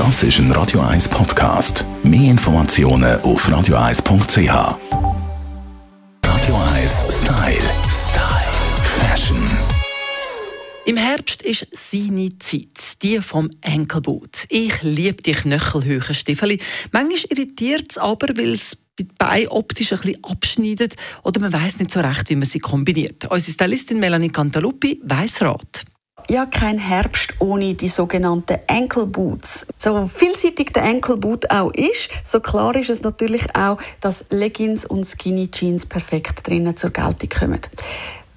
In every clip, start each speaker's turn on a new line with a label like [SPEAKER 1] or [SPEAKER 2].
[SPEAKER 1] Das ist ein Radio 1 Podcast. Mehr Informationen auf radio1.ch. Radio 1 Style. Style. Fashion.
[SPEAKER 2] Im Herbst ist seine Zeit, die vom Enkelboot. Ich liebe die knöchelhöhen Stiefel. Manchmal irritiert es aber, weil es die Beine optisch ein bisschen abschneidet oder man weiß nicht so recht, wie man sie kombiniert. Unsere Stylistin Melanie Cantaluppi weiss Rat
[SPEAKER 3] ja kein Herbst ohne die sogenannten Ankle Boots. So vielseitig der Ankle Boot auch ist, so klar ist es natürlich auch, dass Leggings und Skinny Jeans perfekt drinnen zur Geltung kommen.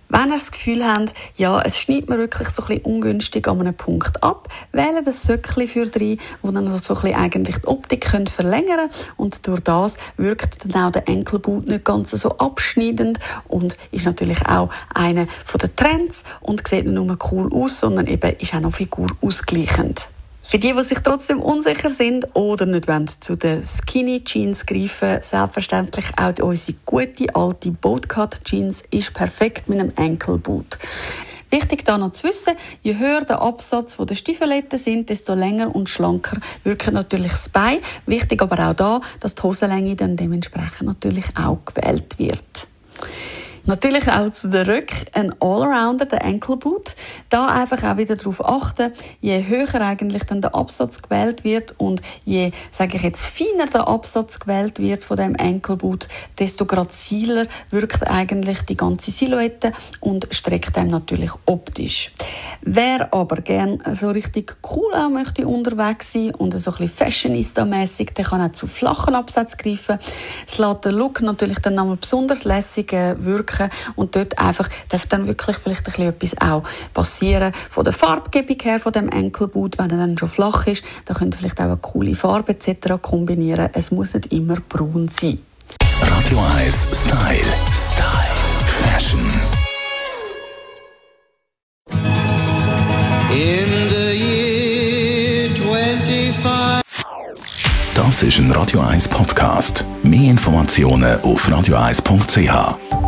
[SPEAKER 3] Wenn ihr das Gefühl habt, ja, es schneidet mir wirklich so ein bisschen ungünstig an einem Punkt ab, wählt das Söckchen für drei, wo dann so ein bisschen eigentlich die Optik könnt verlängern und durch das wirkt dann auch der Enkelboot nicht ganz so abschneidend und ist natürlich auch einer der Trends und sieht nicht nur cool aus, sondern eben ist auch noch Figur ausgleichend. Für die, die sich trotzdem unsicher sind oder nicht wollen, zu den Skinny Jeans greifen, selbstverständlich auch unsere gute alte Boatcut Jeans ist perfekt mit einem Ankle Boot. Wichtig da noch zu wissen, je höher der Absatz der Stiefeletten sind, desto länger und schlanker wirkt natürlich das Bein. Wichtig aber auch da, dass die Hosenlänge dann dementsprechend natürlich auch gewählt wird. Natürlich auch zu den Rücken ein Allrounder, der Ankle Boot. Da einfach auch wieder darauf achten, je höher eigentlich dann der Absatz gewählt wird und je, sage ich jetzt, feiner der Absatz gewählt wird von dem Ankle Boot, desto graziler wirkt eigentlich die ganze Silhouette und streckt einem natürlich optisch. Wer aber gern so richtig cool auch möchte unterwegs sein und so ein bisschen fashionista-mässig, der kann auch zu flachen Absätzen greifen. Es lässt den Look natürlich dann nochmal besonders lässig wirken drücken und dort einfach darf dann wirklich vielleicht ein bisschen etwas auch passieren von der Farbgebung her von dem Enkelboot, wenn er dann schon flach ist, dann könnt ihr vielleicht auch eine coole Farbe etc. kombinieren. Es muss nicht immer braun sein.
[SPEAKER 1] Radio 1 Style. Style. Fashion. In the year 25 Das ist ein Radio 1 Podcast. Mehr Informationen auf radio1.ch.